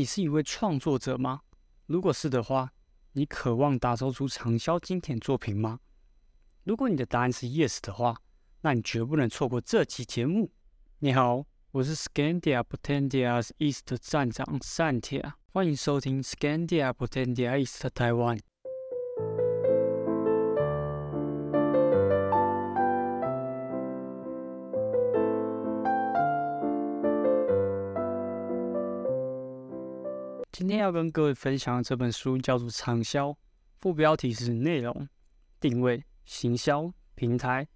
你是一位创作者吗？如果是的话，你渴望打造出畅销经典作品吗？如果你的答案是 yes 的话，那你绝不能错过这期节目。你好，我是 Scandia Potentias East 站长 Santia，欢迎收听 Scandia Potentia East Taiwan。要跟各位分享的这本书叫做《畅销》，副标题是“内容定位、行销、平台”。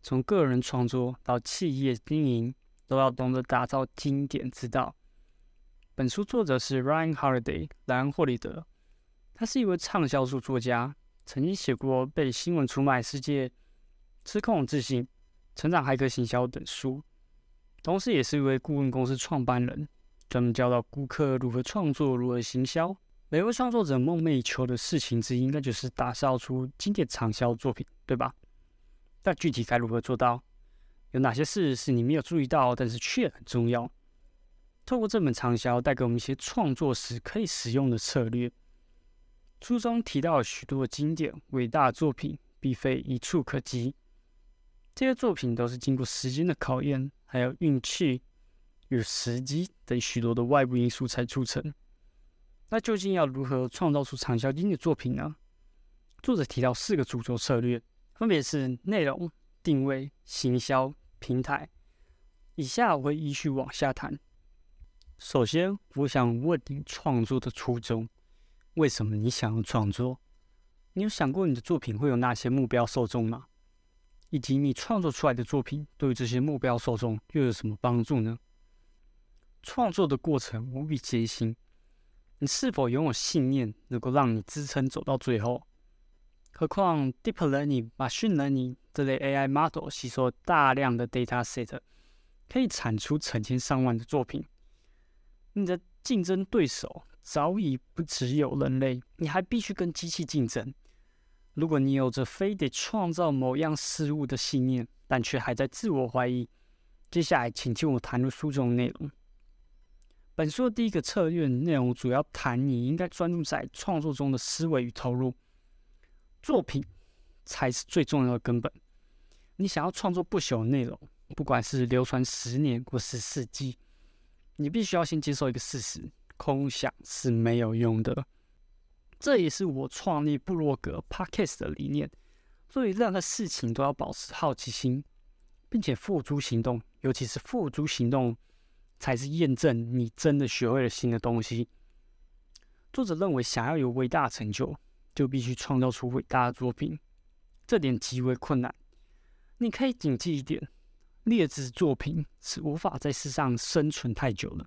从个人创作到企业经营，都要懂得打造经典之道。本书作者是 Ryan Holiday（ 莱恩·霍利德），他是一位畅销书作家，曾经写过《被新闻出卖世界》《失控自信》《成长骇客行销》等书，同时也是一位顾问公司创办人。专门教到顾客如何创作、如何行销。每位创作者梦寐以求的事情之一，应该就是打造出经典畅销作品，对吧？那具体该如何做到？有哪些事是你没有注意到，但是却很重要？透过这本畅销，带给我们一些创作时可以使用的策略。书中提到许多经典伟大作品，并非一触可及。这些作品都是经过时间的考验，还有运气。与时机等许多的外部因素才促成。那究竟要如何创造出畅销经的作品呢？作者提到四个主轴策略，分别是内容、定位、行销、平台。以下我会依序往下谈。首先，我想问你创作的初衷：为什么你想要创作？你有想过你的作品会有哪些目标受众吗？以及你创作出来的作品对于这些目标受众又有什么帮助呢？创作的过程无比艰辛，你是否拥有信念能够让你支撑走到最后？何况 Deep Learning、Machine Learning 这类 AI model 吸收大量的 data set，可以产出成千上万的作品。你的竞争对手早已不只有人类，你还必须跟机器竞争。如果你有着非得创造某样事物的信念，但却还在自我怀疑，接下来请听我谈论书中内容。本书的第一个策略内容主要谈你应该专注在创作中的思维与投入，作品才是最重要的根本。你想要创作不朽的内容，不管是流传十年或是世纪，你必须要先接受一个事实：空想是没有用的。这也是我创立部落格 Podcast 的理念。所以任何事情都要保持好奇心，并且付诸行动，尤其是付诸行动。才是验证你真的学会了新的东西。作者认为，想要有伟大成就，就必须创造出伟大的作品，这点极为困难。你可以谨记一点：劣质作品是无法在世上生存太久了。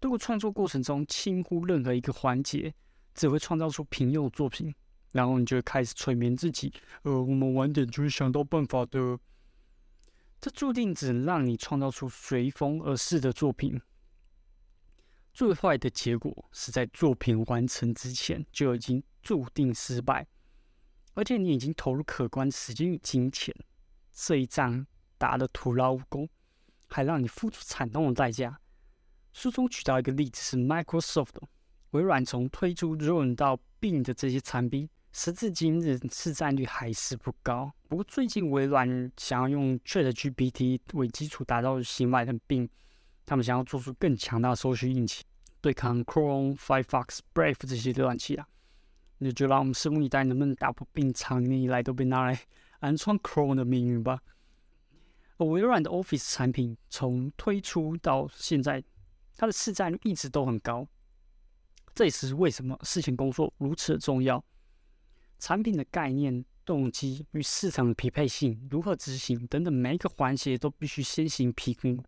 如果创作过程中轻忽任何一个环节，只会创造出平庸的作品，然后你就会开始催眠自己：“呃，我们晚点就会想到办法的。”这注定只能让你创造出随风而逝的作品。最坏的结果是在作品完成之前就已经注定失败，而且你已经投入可观时间与金钱，这一仗打得徒劳无功，还让你付出惨痛的代价。书中举到一个例子是 Microsoft，微软从推出 Run 到 Bing 的这些产品。时至今日，市占率还是不高。不过最近微软想要用 ChatGPT 为基础打造新外的并他们想要做出更强大的搜索引擎，对抗 Chrome、Firefox、Brave 这些浏览器啊。那就让我们拭目以待，能不能打破并长年以来都被拿来安创 Chrome 的命运吧。而微软的 Office 产品从推出到现在，它的市占率一直都很高。这也是为什么事前工作如此的重要。产品的概念、动机与市场的匹配性、如何执行等等，每一个环节都必须先行评估。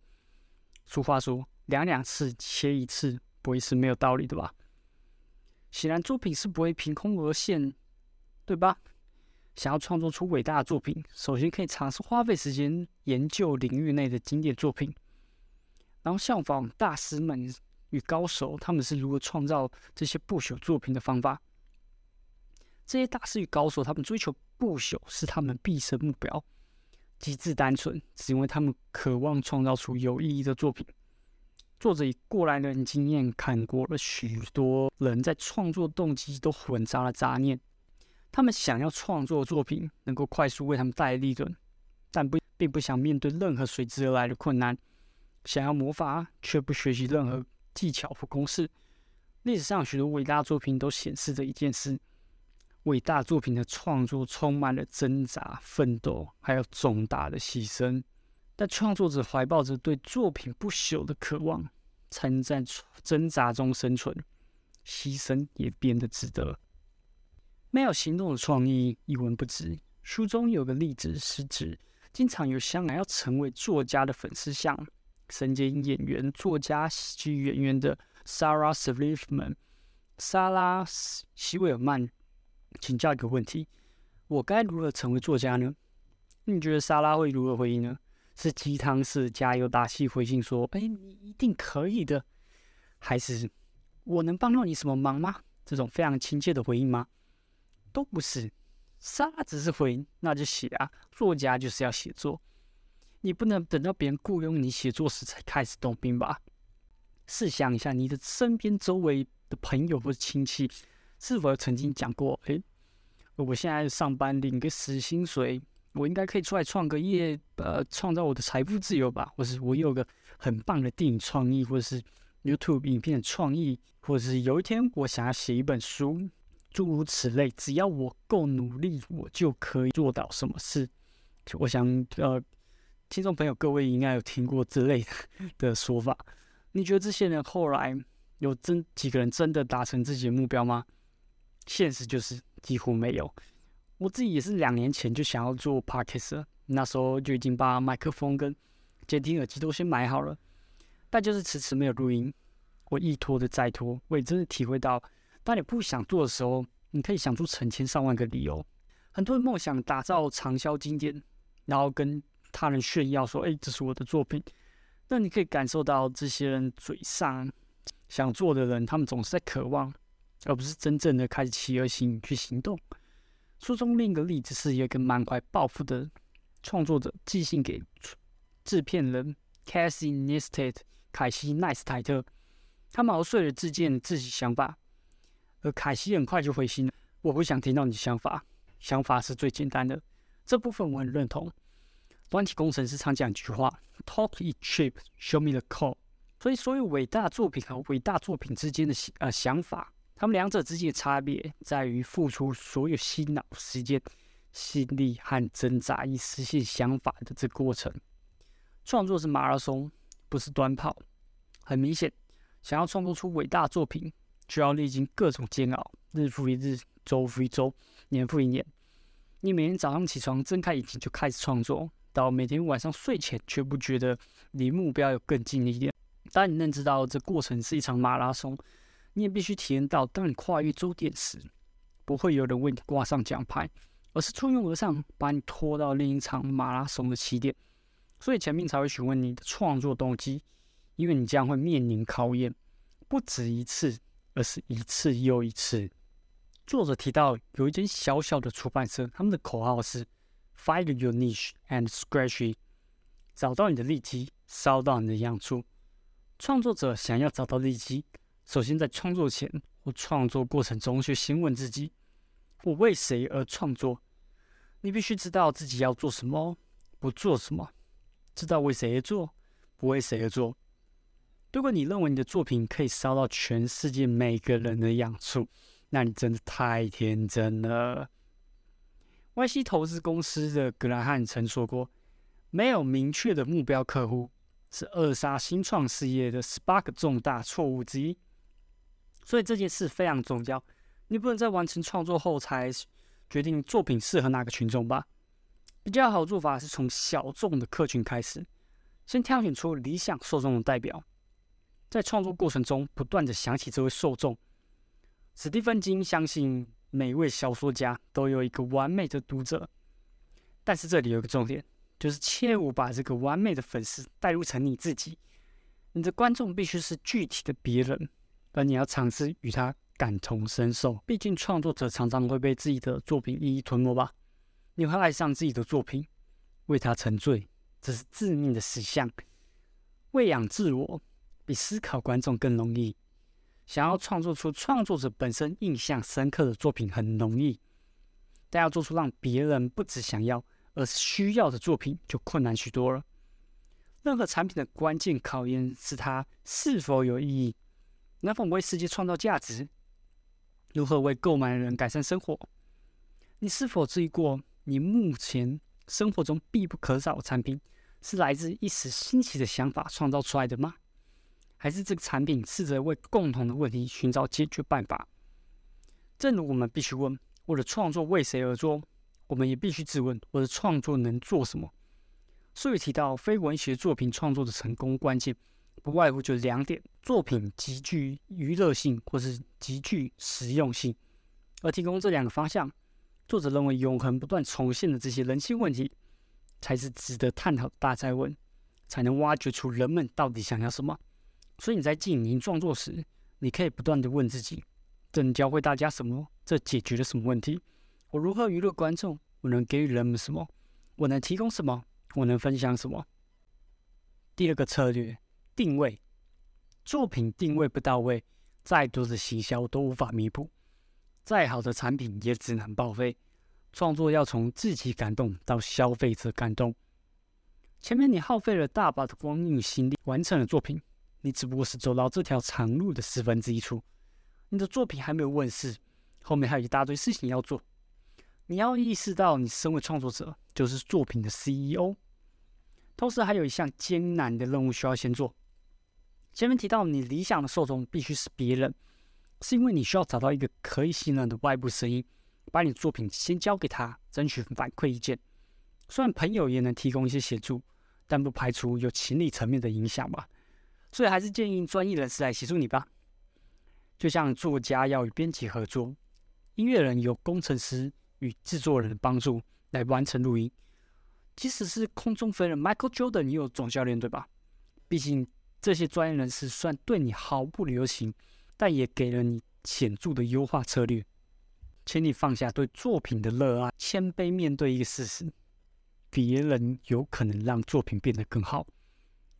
俗话说：“量两次切一次，不会是没有道理的吧？”显然，作品是不会凭空而现，对吧？想要创作出伟大的作品，首先可以尝试花费时间研究领域内的经典作品，然后效仿大师们与高手他们是如何创造这些不朽作品的方法。这些大师与高手，他们追求不朽是他们毕生目标，机智单纯，只因为他们渴望创造出有意义的作品。作者以过来人经验看过了许多人在创作动机都混杂了杂念，他们想要创作作品能够快速为他们带来利润，但不并不想面对任何随之而来的困难，想要魔法却不学习任何技巧或公式。历史上许多伟大作品都显示着一件事：伟大作品的创作充满了挣扎、奋斗，还有重大的牺牲。但创作者怀抱着对作品不朽的渴望，才能在挣扎中生存，牺牲也变得值得。没有行动的创意一文不值。书中有个例子是指，经常有香港要成为作家的粉丝向身兼演员、作家、喜剧演员的 Sarah Silverman（ 莎拉·希维尔曼）请教一个问题：我该如何成为作家呢？你觉得莎拉会如何回应呢？是鸡汤式加油打气回信说：“哎，你一定可以的。”还是我能帮到你什么忙吗？这种非常亲切的回应吗？都不是，沙只是回应，那就写啊。作家就是要写作，你不能等到别人雇佣你写作时才开始动笔吧？试想一下，你的身边周围的朋友或者亲戚，是否曾经讲过：“哎，我现在上班领个死薪水。”我应该可以出来创个业，呃，创造我的财富自由吧？或是我有个很棒的电影创意，或者是 YouTube 影片的创意，或者是有一天我想要写一本书，诸如此类。只要我够努力，我就可以做到什么事。我想，呃，听众朋友各位应该有听过这类的的说法。你觉得这些人后来有真几个人真的达成自己的目标吗？现实就是几乎没有。我自己也是两年前就想要做 podcast，那时候就已经把麦克风跟监听耳机都先买好了，但就是迟迟没有录音。我一拖着再拖，我也真的体会到，当你不想做的时候，你可以想出成千上万个理由。很多人梦想打造畅销经典，然后跟他人炫耀说：“哎，这是我的作品。”那你可以感受到这些人嘴上想做的人，他们总是在渴望，而不是真正的开始起而行去行动。书中另一个例子是，一个满怀抱负的创作者寄信给制片人 Cassie Neistat 凯西奈斯泰特，他毛遂了自荐自己想法，而凯西很快就回信了：“我不想听到你想法，想法是最简单的。”这部分我很认同。软体工程师常讲一句话：“Talk it cheap, show me the code。”所以，所有伟大作品和伟大作品之间的呃想法。他们两者之间的差别在于付出所有心脑时间、心力和挣扎以实现想法的这过程。创作是马拉松，不是短跑。很明显，想要创作出伟大作品，就要历经各种煎熬，日复一日，周复一周，年复一年。你每天早上起床睁开眼睛就开始创作，到每天晚上睡前却不觉得离目标有更近一点。当你认知到这过程是一场马拉松。你也必须体验到，当你跨越终点时，不会有人为你挂上奖牌，而是簇拥而上，把你拖到另一场马拉松的起点。所以前面才会询问你的创作动机，因为你将会面临考验，不止一次，而是一次又一次。作者提到，有一间小小的出版社，他们的口号是 “Find your niche and scratch it”，找到你的利基，烧到你的痒处。创作者想要找到利基。首先，在创作前或创作过程中，去先问自己：我为谁而创作？你必须知道自己要做什么，不做什么；知道为谁而做，不为谁而做。如果你认为你的作品可以烧到全世界每个人的痒处，那你真的太天真了。Y C 投资公司的格兰汉曾说过：“没有明确的目标客户，是扼杀新创事业的十八个重大错误之一。”所以这件事非常重要，你不能在完成创作后才决定作品适合哪个群众吧？比较好做法是从小众的客群开始，先挑选出理想受众的代表，在创作过程中不断的想起这位受众。史蒂芬金相信每位小说家都有一个完美的读者，但是这里有个重点，就是切勿把这个完美的粉丝带入成你自己，你的观众必须是具体的别人。而你要尝试与他感同身受，毕竟创作者常常会被自己的作品一一吞没吧。你会爱上自己的作品，为他沉醉，这是致命的死相。喂养自我，比思考观众更容易。想要创作出创作者本身印象深刻的作品很容易，但要做出让别人不只想要，而是需要的作品就困难许多了。任何产品的关键考验是它是否有意义，能否为世界创造价值，如何为购买的人改善生活。你是否质疑过，你目前生活中必不可少的产品是来自一时新奇的想法创造出来的吗？还是这个产品试着为共同的问题寻找解决办法？正如我们必须问：我的创作为谁而做？我们也必须质问：我的创作能做什么？所以提到非文学作品创作的成功关键，不外乎就两点：作品极具娱乐性，或是极具实用性。而提供这两个方向，作者认为永恒不断重现的这些人性问题，才是值得探讨的大灾问，才能挖掘出人们到底想要什么。所以你在进行创作时，你可以不断的问自己：这能教会大家什么？这解决了什么问题？我如何娱乐观众？我能给予人们什么？我能提供什么？我能分享什么？第二个策略，定位。作品定位不到位，再多的行销都无法弥补，再好的产品也只能报废。创作要从自己感动到消费者感动。前面你耗费了大把的光阴与心力完成了作品，你只不过是走到这条长路的十分之一处。你的作品还没有问世，后面还有一大堆事情要做。你要意识到，你身为创作者就是作品的 CEO。同时，还有一项艰难的任务需要先做。前面提到，你理想的受众必须是别人，是因为你需要找到一个可以信任的外部声音，把你的作品先交给他，争取反馈意见。虽然朋友也能提供一些协助，但不排除有情理层面的影响吧。所以，还是建议专业人士来协助你吧。就像作家要与编辑合作，音乐人有工程师与制作人的帮助来完成录音。即使是空中飞人 Michael Jordan 也有总教练，对吧？毕竟这些专业人士虽然对你毫不留情，但也给了你显著的优化策略。请你放下对作品的热爱，谦卑面对一个事实：别人有可能让作品变得更好。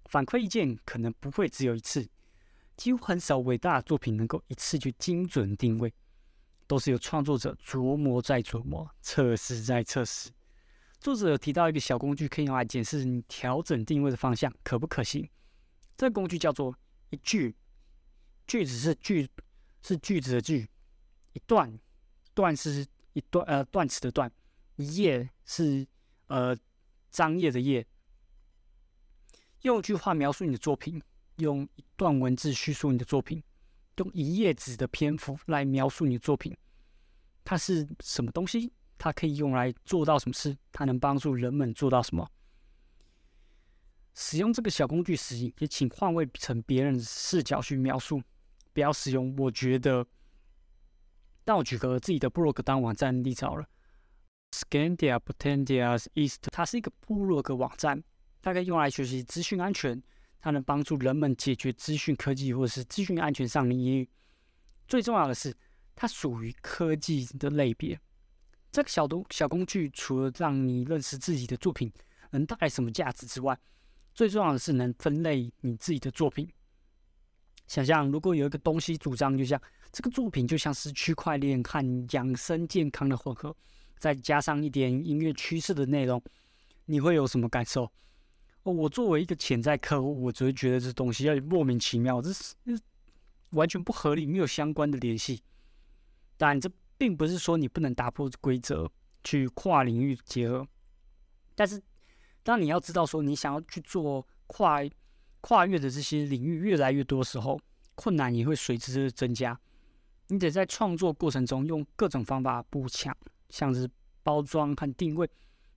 反馈意见可能不会只有一次，几乎很少伟大的作品能够一次就精准定位，都是由创作者琢磨再琢磨，测试再测试。作者有提到一个小工具，可以用来检视你调整定位的方向可不可行。这个工具叫做一句，句子是句是句子的句，一段段是一段呃段词的段，一页是呃张页的页。用一句话描述你的作品，用一段文字叙述你的作品，用一页纸的篇幅来描述你的作品，它是什么东西？它可以用来做到什么事？它能帮助人们做到什么？使用这个小工具时，也请换位成别人视角去描述，不要使用。我觉得，但我举个自己的部落格当网站例子好了。Scandia Potentias East，它是一个部落格网站，大概用来学习资讯安全。它能帮助人们解决资讯科技或者是资讯安全上的疑虑。最重要的是，它属于科技的类别。这个小东小工具，除了让你认识自己的作品能带来什么价值之外，最重要的是能分类你自己的作品。想象如果有一个东西主张，就像这个作品就像是区块链和养生健康的混合，再加上一点音乐趋势的内容，你会有什么感受？我作为一个潜在客户，我只会觉得这东西要莫名其妙，这是完全不合理，没有相关的联系。但这。并不是说你不能打破规则去跨领域结合，但是当你要知道说你想要去做跨跨越的这些领域越来越多的时候，困难也会随之增加。你得在创作过程中用各种方法补强，像是包装和定位，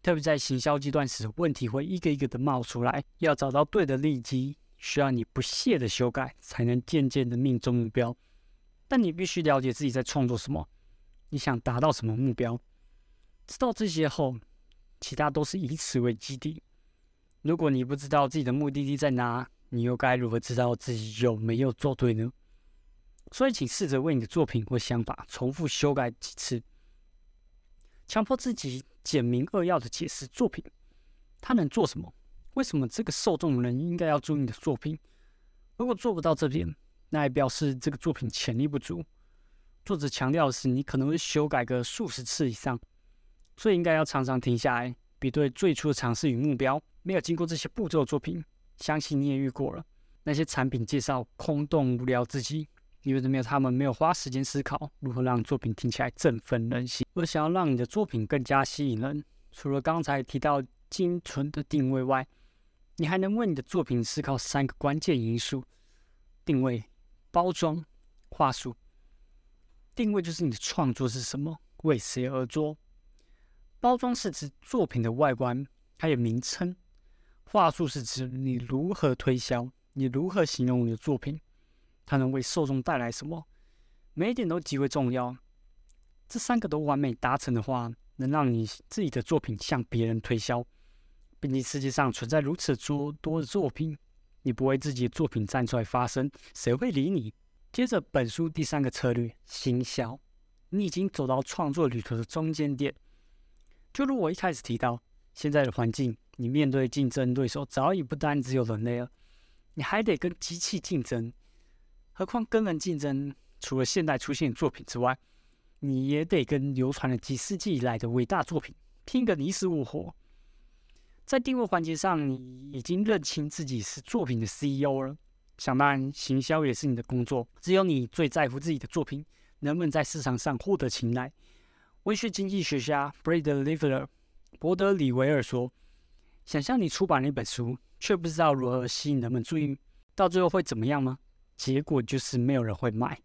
特别在行销阶段时，问题会一个一个的冒出来，要找到对的利基，需要你不懈的修改，才能渐渐的命中目标。但你必须了解自己在创作什么。你想达到什么目标？知道这些后，其他都是以此为基地。如果你不知道自己的目的地在哪，你又该如何知道自己有没有做对呢？所以，请试着为你的作品或想法重复修改几次，强迫自己简明扼要的解释作品，它能做什么？为什么这个受众人应该要注意你的作品？如果做不到这边，那也表示这个作品潜力不足。作者强调的是，你可能会修改个数十次以上，所以应该要常常停下来，比对最初的尝试与目标。没有经过这些步骤的作品，相信你也遇过了。那些产品介绍空洞无聊至极，因为没有他们没有花时间思考如何让作品听起来振奋人心。而想要让你的作品更加吸引人，除了刚才提到精纯的定位外，你还能为你的作品思考三个关键因素：定位、包装、话术。定位就是你的创作是什么，为谁而做；包装是指作品的外观，还有名称；话术是指你如何推销，你如何形容你的作品，它能为受众带来什么。每一点都极为重要。这三个都完美达成的话，能让你自己的作品向别人推销。毕竟世界上存在如此多多的作品，你不为自己的作品站出来发声，谁会理你？接着，本书第三个策略——行销。你已经走到创作旅途的中间点。就如我一开始提到，现在的环境，你面对竞争对手早已不单只有人类了，你还得跟机器竞争。何况跟人竞争，除了现代出现的作品之外，你也得跟流传了几世纪以来的伟大作品拼个你死我活。在定位环节上，你已经认清自己是作品的 CEO 了。想当然，行销也是你的工作。只有你最在乎自己的作品能不能在市场上获得青睐。文学经济学家 Brad l i v e r 伯德里维尔说：“想象你出版了一本书，却不知道如何吸引人们注意，到最后会怎么样吗？结果就是没有人会买。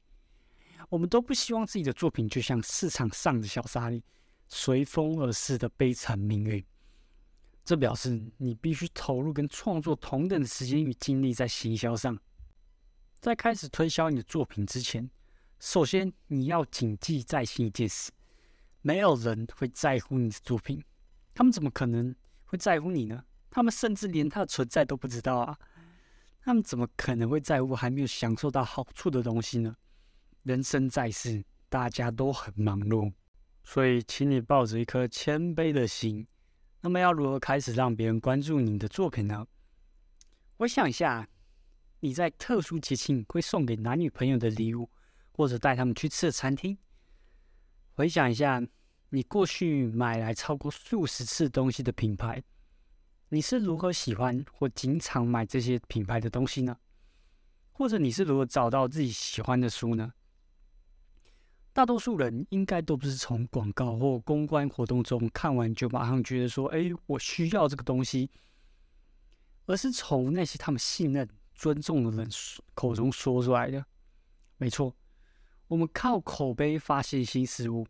我们都不希望自己的作品就像市场上的小沙粒，随风而逝的悲惨命运。”这表示你必须投入跟创作同等的时间与精力在行销上。在开始推销你的作品之前，首先你要谨记在心一件事：没有人会在乎你的作品，他们怎么可能会在乎你呢？他们甚至连它的存在都不知道啊！他们怎么可能会在乎还没有享受到好处的东西呢？人生在世，大家都很忙碌，所以请你抱着一颗谦卑的心。那么要如何开始让别人关注你的作品呢？我想一下，你在特殊节庆会送给男女朋友的礼物，或者带他们去吃的餐厅。回想一下，你过去买来超过数十次东西的品牌，你是如何喜欢或经常买这些品牌的东西呢？或者你是如何找到自己喜欢的书呢？大多数人应该都不是从广告或公关活动中看完就马上觉得说：“哎，我需要这个东西。”而是从那些他们信任、尊重的人口中说出来的。没错，我们靠口碑发现新事物。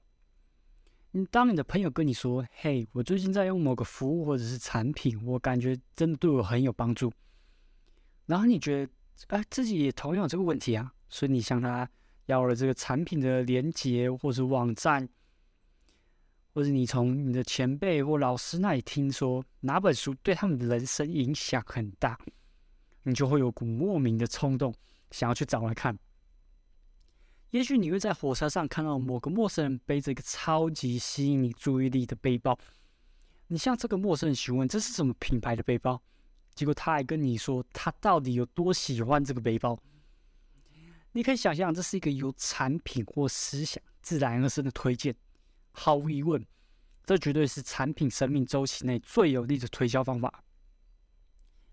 你当你的朋友跟你说：“嘿，我最近在用某个服务或者是产品，我感觉真的对我很有帮助。”然后你觉得，哎，自己也同样有这个问题啊，所以你向他。要了这个产品的连接，或者网站，或者你从你的前辈或老师那里听说哪本书对他们的人生影响很大，你就会有股莫名的冲动想要去找来看。也许你会在火车上看到某个陌生人背着一个超级吸引你注意力的背包，你向这个陌生人询问这是什么品牌的背包，结果他还跟你说他到底有多喜欢这个背包。你可以想象，这是一个由产品或思想自然而生的推荐。毫无疑问，这绝对是产品生命周期内最有力的推销方法。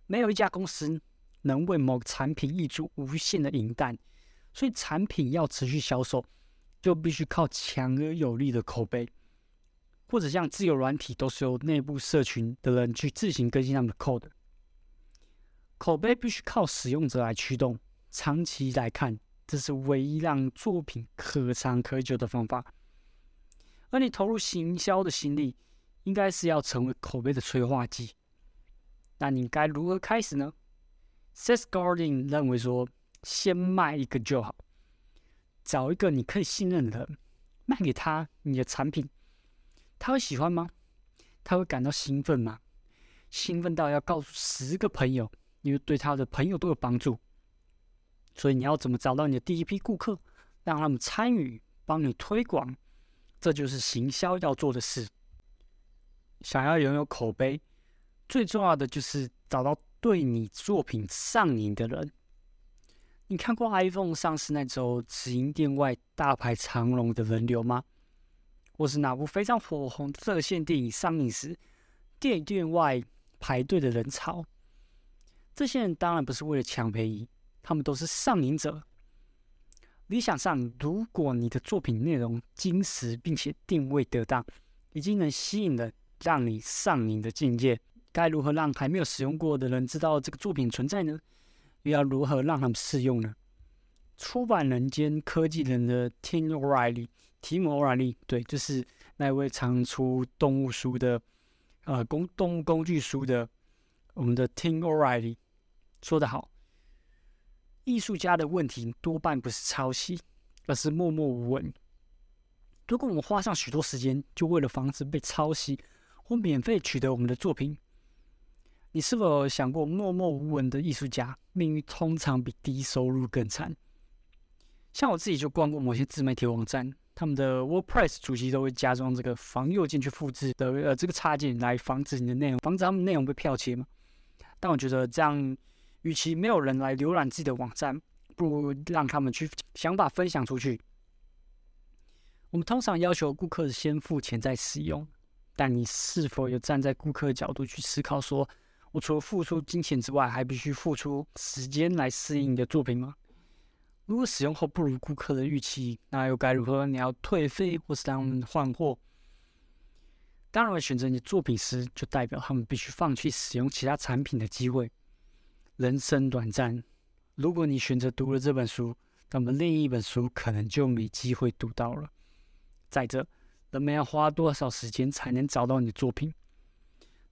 没有一家公司能为某个产品挹注无限的银弹，所以产品要持续销售，就必须靠强而有力的口碑，或者像自由软体，都是由内部社群的人去自行更新他们的 code。口碑必须靠使用者来驱动，长期来看。这是唯一让作品可长可久的方法。而你投入行销的心力，应该是要成为口碑的催化剂。那你该如何开始呢？Seth Godin 认为说，先卖一个就好，找一个你可以信任的人，卖给他你的产品，他会喜欢吗？他会感到兴奋吗？兴奋到要告诉十个朋友，因为对他的朋友都有帮助。所以你要怎么找到你的第一批顾客，让他们参与，帮你推广，这就是行销要做的事。想要拥有口碑，最重要的就是找到对你作品上瘾的人。你看过 iPhone 上市那周直营店外大排长龙的人流吗？或是哪部非常火红的热线电影上映时，电影院外排队的人潮？这些人当然不是为了抢便宜，他们都是上瘾者。理想上，如果你的作品内容精实并且定位得当，已经能吸引了让你上瘾的境界，该如何让还没有使用过的人知道这个作品存在呢？又要如何让他们适用呢？出版人兼科技人的 Tim O'Reilly，提姆·奥 l y 对，就是那位常出动物书的，呃，工动物工具书的，我们的 Tim O'Reilly 说得好，艺术家的问题多半不是抄袭，而是默默无闻。如果我们花上许多时间，就为了防止被抄袭或免费取得我们的作品。你是否想过，默默无闻的艺术家命运通常比低收入更惨？像我自己就逛过某些自媒体网站，他们的 WordPress 主机都会加装这个防右键去复制的呃这个插件，来防止你的内容，防止他们内容被剽窃嘛。但我觉得这样，与其没有人来浏览自己的网站，不如让他们去想法分享出去。我们通常要求顾客先付钱再使用，但你是否有站在顾客的角度去思考说？我除了付出金钱之外，还必须付出时间来适应你的作品吗？如果使用后不如顾客的预期，那又该如何？你要退费或是让他们换货？当然，选择你的作品时，就代表他们必须放弃使用其他产品的机会。人生短暂，如果你选择读了这本书，那么另一本书可能就没机会读到了。再者，人们要花多少时间才能找到你的作品？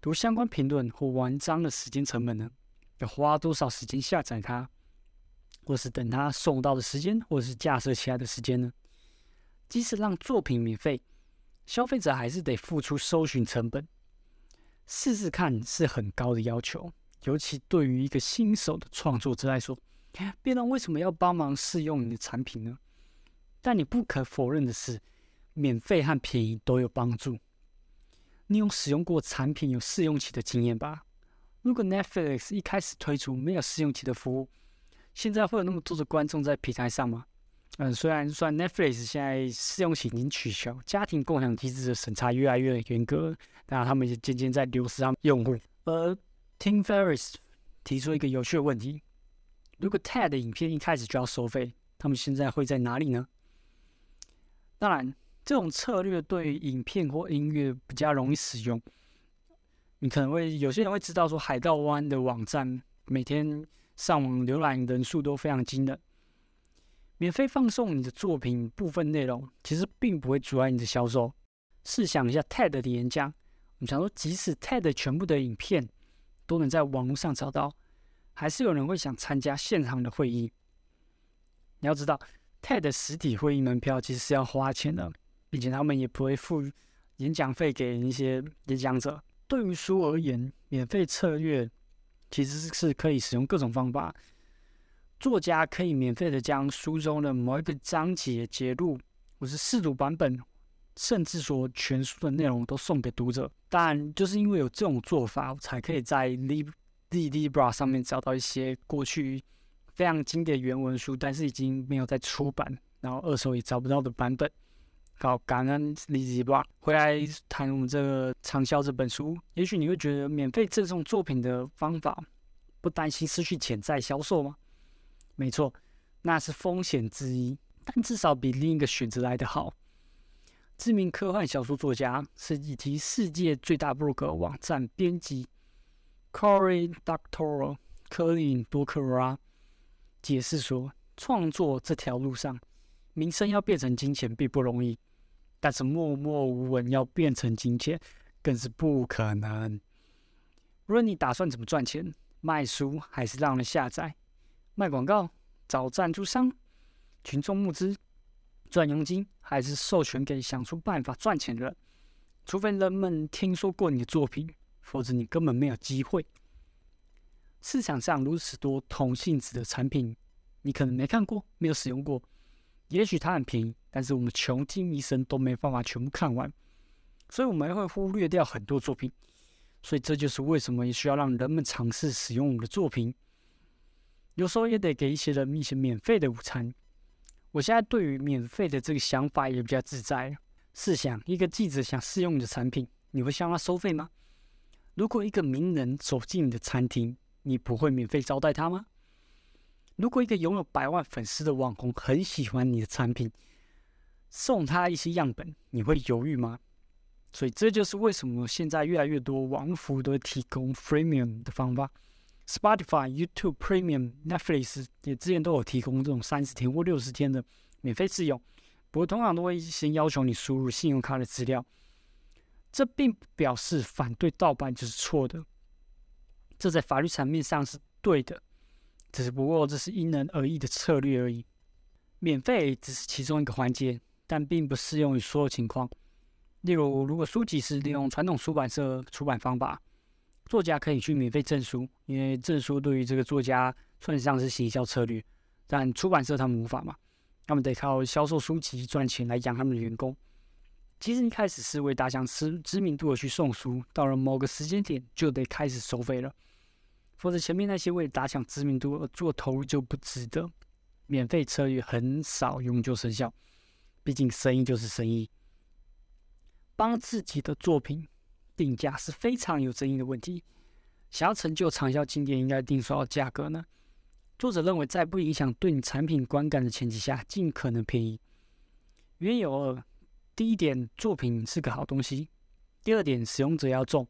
读相关评论或文章的时间成本呢？要花多少时间下载它，或是等它送到的时间，或者是架设起来的时间呢？即使让作品免费，消费者还是得付出搜寻成本。试试看是很高的要求，尤其对于一个新手的创作者来说，别人为什么要帮忙试用你的产品呢？但你不可否认的是，免费和便宜都有帮助。你有使用过产品有试用期的经验吧？如果 Netflix 一开始推出没有试用期的服务，现在会有那么多的观众在平台上吗？嗯，虽然算 Netflix 现在试用期已经取消，家庭共享机制的审查越来越严格，那他们也渐渐在流失他们用户。而 Tim Ferriss 提出一个有趣的问题：如果 TED 影片一开始就要收费，他们现在会在哪里呢？当然。这种策略对于影片或音乐比较容易使用。你可能会有些人会知道说，海盗湾的网站每天上网浏览人数都非常惊人。免费放送你的作品部分内容，其实并不会阻碍你的销售。试想一下 TED 的演讲，我们想说，即使 TED 全部的影片都能在网络上找到，还是有人会想参加现场的会议。你要知道，TED 实体会议门票其实是要花钱的。并且他们也不会付演讲费给一些演讲者。对于书而言，免费策略其实是可以使用各种方法。作家可以免费的将书中的某一个章节截录，或是试读版本，甚至说全书的内容都送给读者。但就是因为有这种做法，才可以在 Lib Libra 上面找到一些过去非常经典原文书，但是已经没有在出版，然后二手也找不到的版本。好，感恩李子吧。回来谈我们这个畅销这本书，也许你会觉得免费赠送作品的方法，不担心失去潜在销售吗？没错，那是风险之一，但至少比另一个选择来得好。知名科幻小说作家，是以及世界最大博客网站编辑 Corey Doctorow 科林多克拉解释说，创作这条路上，名声要变成金钱并不容易。但是默默无闻要变成金钱，更是不可能。无论你打算怎么赚钱，卖书还是让人下载，卖广告、找赞助商、群众募资、赚佣金，还是授权给想出办法赚钱的人，除非人们听说过你的作品，否则你根本没有机会。市场上如此多同性质的产品，你可能没看过，没有使用过。也许它很便宜，但是我们穷尽一生都没办法全部看完，所以我们会忽略掉很多作品。所以这就是为什么也需要让人们尝试使用我们的作品。有时候也得给一些人一些免费的午餐。我现在对于免费的这个想法也比较自在。试想，一个记者想试用你的产品，你会向他收费吗？如果一个名人走进你的餐厅，你不会免费招待他吗？如果一个拥有百万粉丝的网红很喜欢你的产品，送他一些样本，你会犹豫吗？所以这就是为什么现在越来越多网服都会提供 freemium 的方法。Spotify、YouTube Premium、Netflix 也之前都有提供这种三十天或六十天的免费试用，不过通常都会先要求你输入信用卡的资料。这并不表示反对盗版就是错的，这在法律层面上是对的，只不过这是因人而异的策略而已。免费只是其中一个环节，但并不适用于所有情况。例如，如果书籍是利用传统出版社出版方法。作家可以去免费证书，因为证书对于这个作家算得上是行销策略，但出版社他们无法嘛，他们得靠销售书籍赚钱来养他们的员工。其实一开始是为打响知知名度而去送书，到了某个时间点就得开始收费了，否则前面那些为了打响知名度而做投入就不值得。免费策略很少永久生效，毕竟生意就是生意，帮自己的作品。定价是非常有争议的问题。想要成就畅销经典，应该定多少价格呢？作者认为，在不影响对你产品观感的前提下，尽可能便宜。原有二：第一点，作品是个好东西；第二点，使用者要重。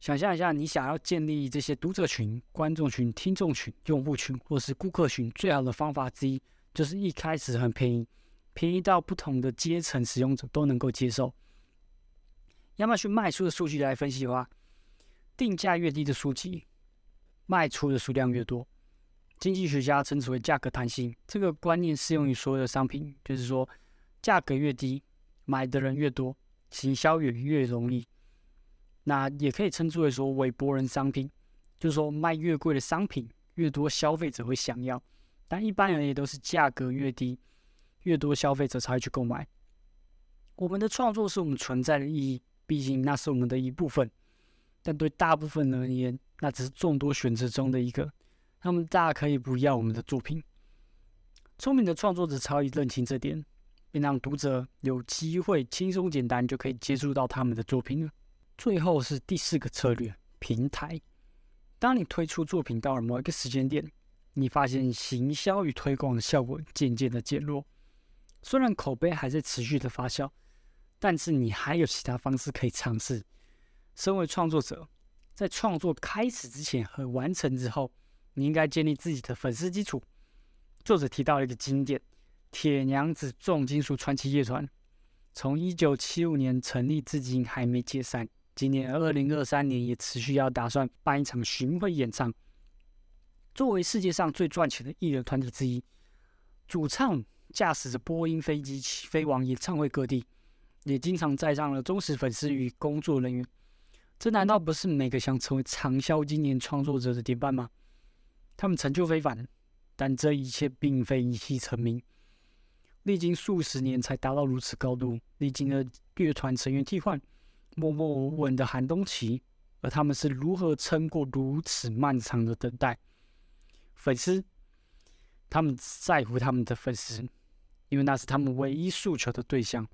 想象一下，你想要建立这些读者群、观众群、听众群、用户群，或是顾客群，最好的方法之一，就是一开始很便宜，便宜到不同的阶层使用者都能够接受。亚马逊卖出的数据来分析的话，定价越低的书籍，卖出的数量越多。经济学家称之为价格弹性，这个观念适用于所有的商品，就是说，价格越低，买的人越多，行销也越容易。那也可以称之为说韦伯人商品，就是说卖越贵的商品，越多消费者会想要。但一般人也都是价格越低，越多消费者才会去购买。我们的创作是我们存在的意义。毕竟那是我们的一部分，但对大部分人而言，那只是众多选择中的一个。他们大可以不要我们的作品。聪明的创作者超以认清这点，并让读者有机会轻松简单就可以接触到他们的作品了。最后是第四个策略：平台。当你推出作品到了某一个时间点，你发现行销与推广的效果渐渐的减弱，虽然口碑还在持续的发酵。但是你还有其他方式可以尝试。身为创作者，在创作开始之前和完成之后，你应该建立自己的粉丝基础。作者提到了一个经典：铁娘子重金属传奇乐团，从一九七五年成立至今还没解散。今年二零二三年也持续要打算办一场巡回演唱。作为世界上最赚钱的艺人团体之一，主唱驾驶着波音飞机起飞往演唱会各地。也经常载上了忠实粉丝与工作人员，这难道不是每个想成为畅销经典创作者的典范吗？他们成就非凡，但这一切并非一气成名，历经数十年才达到如此高度，历经了乐团成员替换、默默无闻的寒冬期，而他们是如何撑过如此漫长的等待？粉丝，他们在乎他们的粉丝，因为那是他们唯一诉求的对象。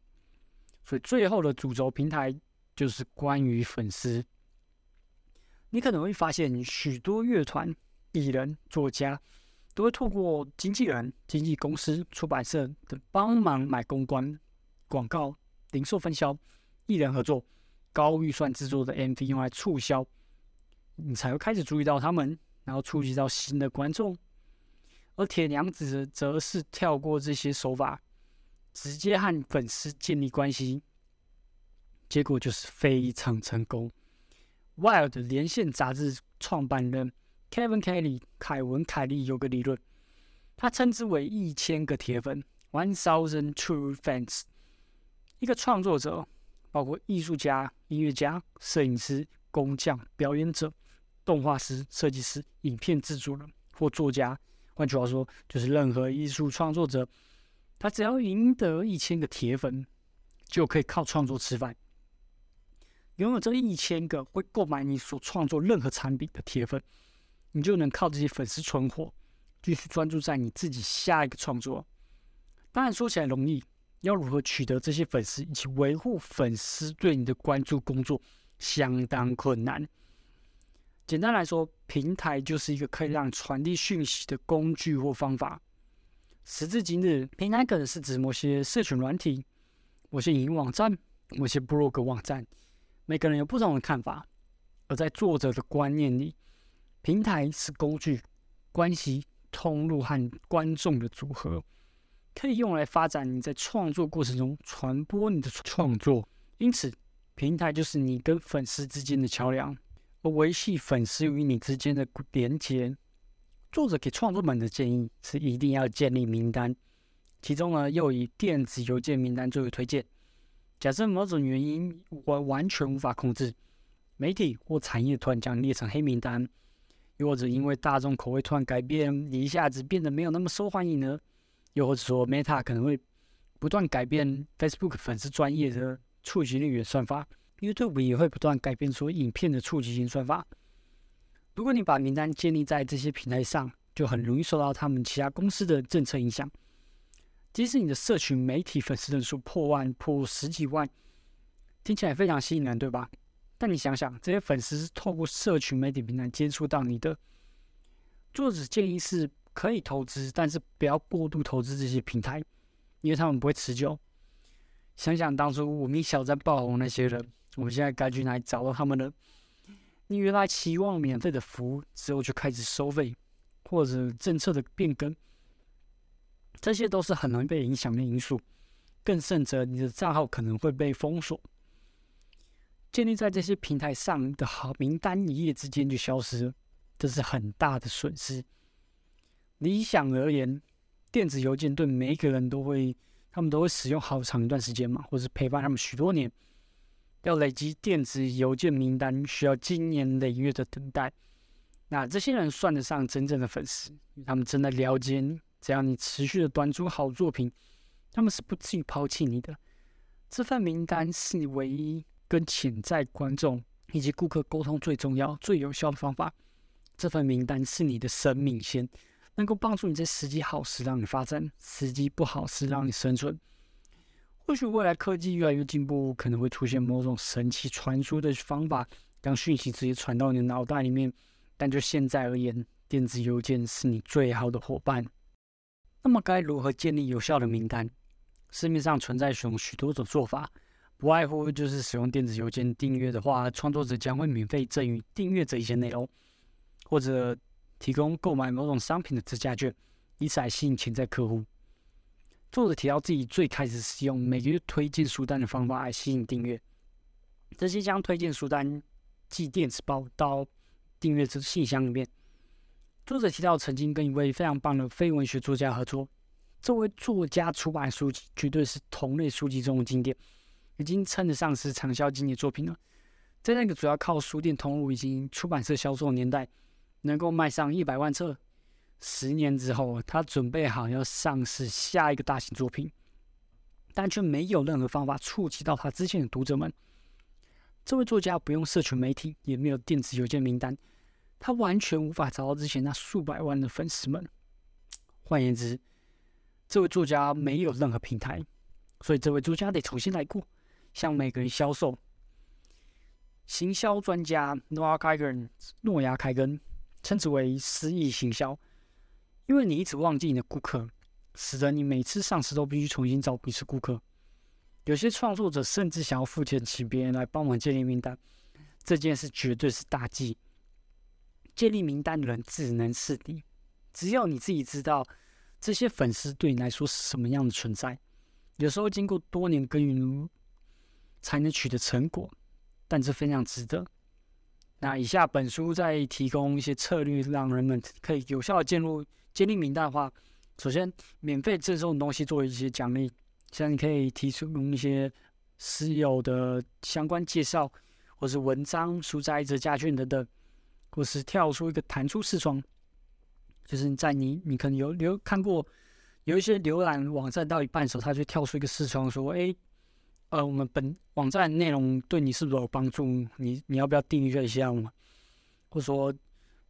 所以最后的主轴平台就是关于粉丝。你可能会发现，许多乐团、艺人、作家都会透过经纪人、经纪公司、出版社等帮忙买公关、广告、零售分销、艺人合作、高预算制作的 MV 用来促销，你才会开始注意到他们，然后触及到新的观众。而铁娘子则是跳过这些手法。直接和粉丝建立关系，结果就是非常成功。Wild 连线杂志创办人 Kevin Kelly 凯文凯利有个理论，他称之为一千个铁粉 （One Thousand True Fans）。一个创作者包括艺术家、音乐家、摄影师、工匠、表演者、动画师、设计师、影片制作人或作家。换句话说，就是任何艺术创作者。他只要赢得一千个铁粉，就可以靠创作吃饭。拥有这一千个会购买你所创作任何产品的铁粉，你就能靠这些粉丝存活，继续专注在你自己下一个创作。当然说起来容易，要如何取得这些粉丝以及维护粉丝对你的关注，工作相当困难。简单来说，平台就是一个可以让传递讯息的工具或方法。时至今日，平台可能是指某些社群软体、某些影音网站、某些 blog 网站，每个人有不同的看法。而在作者的观念里，平台是工具、关系、通路和观众的组合，可以用来发展你在创作过程中传播你的创作。因此，平台就是你跟粉丝之间的桥梁，而维系粉丝与你之间的连接。作者给创作们的建议是：一定要建立名单，其中呢又以电子邮件名单作为推荐。假设某种原因我完全无法控制，媒体或产业突然将列成黑名单，又或者因为大众口味突然改变，你一下子变得没有那么受欢迎呢？又或者说 Meta 可能会不断改变 Facebook 粉丝专业的触及率与算法，YouTube 也会不断改变出影片的触及性算法。如果你把名单建立在这些平台上，就很容易受到他们其他公司的政策影响。即使你的社群媒体粉丝人数破万、破十几万，听起来非常吸引人，对吧？但你想想，这些粉丝是透过社群媒体平台接触到你的。作者建议是可以投资，但是不要过度投资这些平台，因为他们不会持久。想想当初无名小站爆红那些人，我们现在该去哪里找到他们呢？你原来期望免费的服务之后就开始收费，或者政策的变更，这些都是很容易被影响的因素。更甚者，你的账号可能会被封锁。建立在这些平台上的好名单一夜之间就消失，这是很大的损失。理想而言，电子邮件对每一个人都会，他们都会使用好长一段时间嘛，或是陪伴他们许多年。要累积电子邮件名单，需要经年累月的等待。那这些人算得上真正的粉丝，他们真的了解你。只要你持续的端出好作品，他们是不至于抛弃你的。这份名单是你唯一跟潜在观众以及顾客沟通最重要、最有效的方法。这份名单是你的生命线，能够帮助你在时机好时让你发展，时机不好时让你生存。或许未来科技越来越进步，可能会出现某种神奇传输的方法，让讯息直接传到你的脑袋里面。但就现在而言，电子邮件是你最好的伙伴。那么，该如何建立有效的名单？市面上存在许许多种做法，不外乎就是使用电子邮件订阅的话，创作者将会免费赠予订阅者一些内容，或者提供购买某种商品的折价券，以此来吸引潜在客户。作者提到自己最开始是用每个月推荐书单的方法来吸引订阅，这些将推荐书单寄电子包到订阅者信箱里面。作者提到曾经跟一位非常棒的非文学作家合作，这位作家出版书籍绝对是同类书籍中的经典，已经称得上是畅销经典作品了。在那个主要靠书店通路以及出版社销售的年代，能够卖上一百万册。十年之后，他准备好要上市下一个大型作品，但却没有任何方法触及到他之前的读者们。这位作家不用社群媒体，也没有电子邮件名单，他完全无法找到之前那数百万的粉丝们。换言之，这位作家没有任何平台，所以这位作家得重新来过，向每个人销售。行销专家诺亚开根，诺亚开根称之为失忆行销。因为你一直忘记你的顾客，使得你每次上市都必须重新找一次顾客。有些创作者甚至想要付钱请别人来帮忙建立名单，这件事绝对是大忌。建立名单的人只能是你，只有你自己知道这些粉丝对你来说是什么样的存在。有时候经过多年耕耘才能取得成果，但这非常值得。那以下本书在提供一些策略，让人们可以有效的进入。建立名单的话，首先免费赠送东西作为一些奖励，像你可以提出一些私有的相关介绍，或是文章、书摘、折价券等等，或是跳出一个弹出视窗，就是在你你可能有有看过有一些浏览网站到一半的时候，它就跳出一个视窗说：“哎，呃，我们本网站内容对你是不是有帮助？你你要不要订阅一下嘛？”或者说。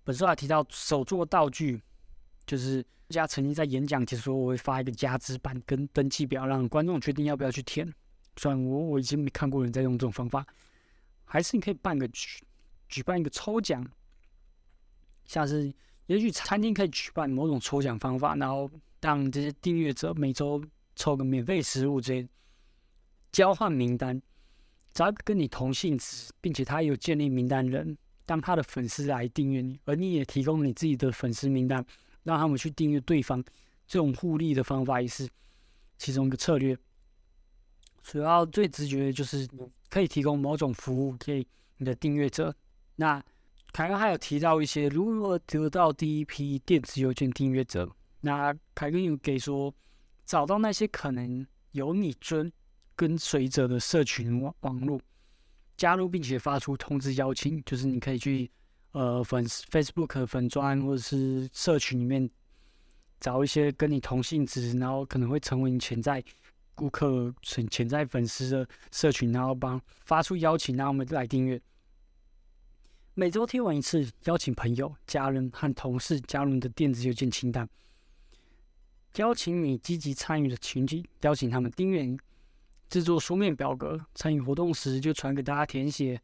本书还提到手作道具，就是大家曾经在演讲结束我会发一个加值版跟登记表，让观众决定要不要去填。虽然我我已经没看过人在用这种方法，还是你可以办个举举办一个抽奖，像是也许餐厅可以举办某种抽奖方法，然后让这些订阅者每周抽个免费食物这些交换名单。找一个跟你同性质，并且他有建立名单人，当他的粉丝来订阅你，而你也提供你自己的粉丝名单，让他们去订阅对方，这种互利的方法也是其中一个策略。主要最直觉的就是可以提供某种服务给你的订阅者。那凯哥还有提到一些如何得到第一批电子邮件订阅者。那凯哥有给说，找到那些可能有你尊。跟随者的社群网网络加入，并且发出通知邀请，就是你可以去呃粉 Facebook 粉专或者是社群里面找一些跟你同性质，然后可能会成为你潜在顾客、潜潜在粉丝的社群，然后帮发出邀请，让他们来订阅。每周贴完一次，邀请朋友、家人和同事加入你的电子邮件清单，邀请你积极参与的群体，邀请他们订阅。制作书面表格，参与活动时就传给大家填写。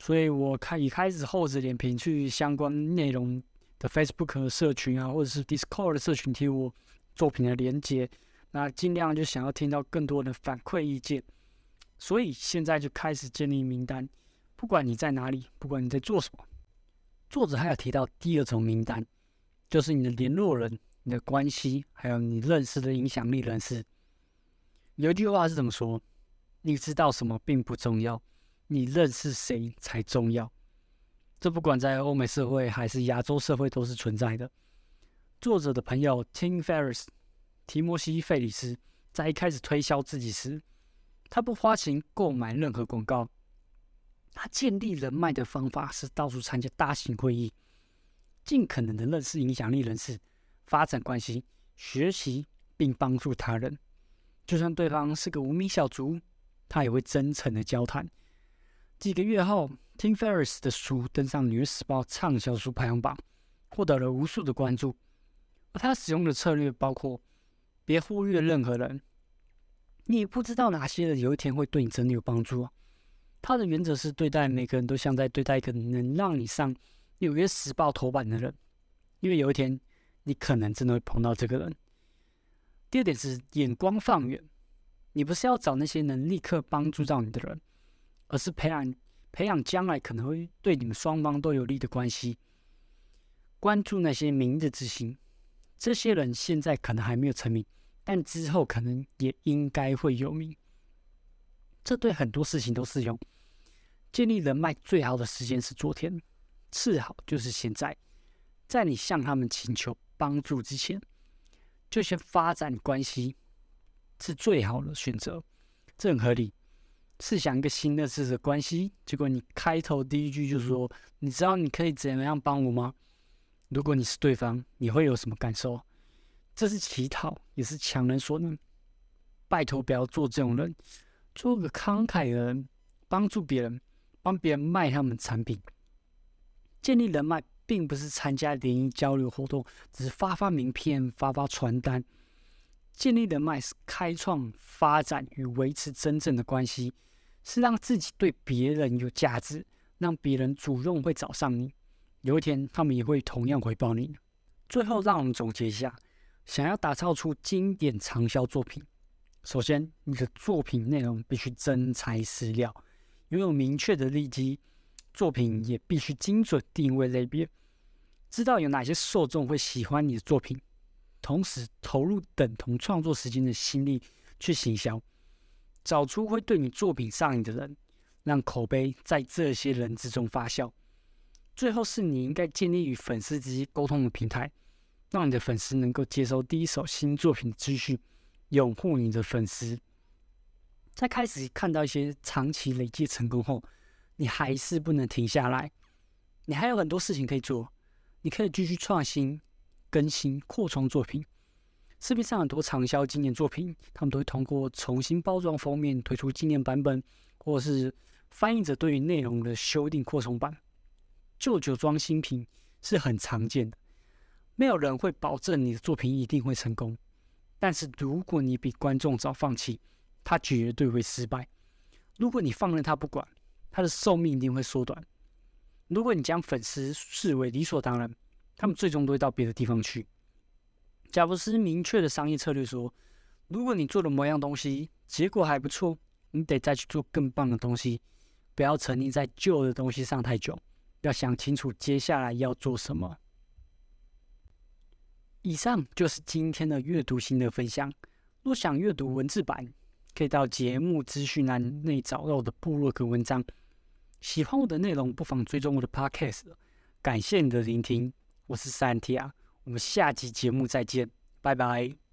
所以我开已开始厚着脸皮去相关内容的 Facebook 社群啊，或者是 Discord 的社群贴我作品的连接。那尽量就想要听到更多的反馈意见。所以现在就开始建立名单，不管你在哪里，不管你在做什么。作者还有提到第二种名单，就是你的联络人、你的关系，还有你认识的影响力人士。有一句话是怎么说？你知道什么并不重要，你认识谁才重要。这不管在欧美社会还是亚洲社会都是存在的。作者的朋友 Tim Ferriss 提摩西·费里斯在一开始推销自己时，他不花钱购买任何广告。他建立人脉的方法是到处参加大型会议，尽可能的认识影响力人士，发展关系，学习并帮助他人。就算对方是个无名小卒，他也会真诚的交谈。几个月后，Tim Ferriss 的书登上《纽约时报》畅销书排行榜，获得了无数的关注。而他使用的策略包括：别忽略任何人，你不知道哪些人有一天会对你真的有帮助。他的原则是对待每个人都像在对待一个能让你上《纽约时报》头版的人，因为有一天你可能真的会碰到这个人。第二点是眼光放远，你不是要找那些能立刻帮助到你的人，而是培养培养将来可能会对你们双方都有利的关系。关注那些明日之星，这些人现在可能还没有成名，但之后可能也应该会有名。这对很多事情都适用。建立人脉最好的时间是昨天，次好就是现在，在你向他们请求帮助之前。就先发展关系是最好的选择，这很合理。试想一个新的事的关系，结果你开头第一句就说：“你知道你可以怎么样帮我吗？”如果你是对方，你会有什么感受？这是乞讨，也是强人所难。拜托不要做这种人，做个慷慨的人，帮助别人，帮别人卖他们产品，建立人脉。并不是参加联谊交流活动，只是发发名片、发发传单。建立人脉是开创、发展与维持真正的关系，是让自己对别人有价值，让别人主动会找上你。有一天，他们也会同样回报你。最后，让我们总结一下：想要打造出经典畅销作品，首先，你的作品内容必须真材实料，拥有明确的利基。作品也必须精准定位类别，知道有哪些受众会喜欢你的作品，同时投入等同创作时间的心力去行销，找出会对你作品上瘾的人，让口碑在这些人之中发酵。最后是你应该建立与粉丝之间沟通的平台，让你的粉丝能够接收第一手新作品的资讯，拥护你的粉丝。在开始看到一些长期累积成功后。你还是不能停下来，你还有很多事情可以做。你可以继续创新、更新、扩充作品。市面上很多畅销经典作品，他们都会通过重新包装封面，推出纪念版本，或是翻译者对于内容的修订扩充版。旧酒装新品是很常见的。没有人会保证你的作品一定会成功，但是如果你比观众早放弃，他绝对会失败。如果你放任他不管，它的寿命一定会缩短。如果你将粉丝视为理所当然，他们最终都会到别的地方去。贾布斯明确的商业策略说：“如果你做的某样东西结果还不错，你得再去做更棒的东西，不要沉溺在旧的东西上太久，要想清楚接下来要做什么。”以上就是今天的阅读心得分享。若想阅读文字版，可以到节目资讯栏内找到我的部落格文章。喜欢我的内容，不妨追踪我的 Podcast。感谢你的聆听，我是 Santia，，我们下期节目再见，拜拜。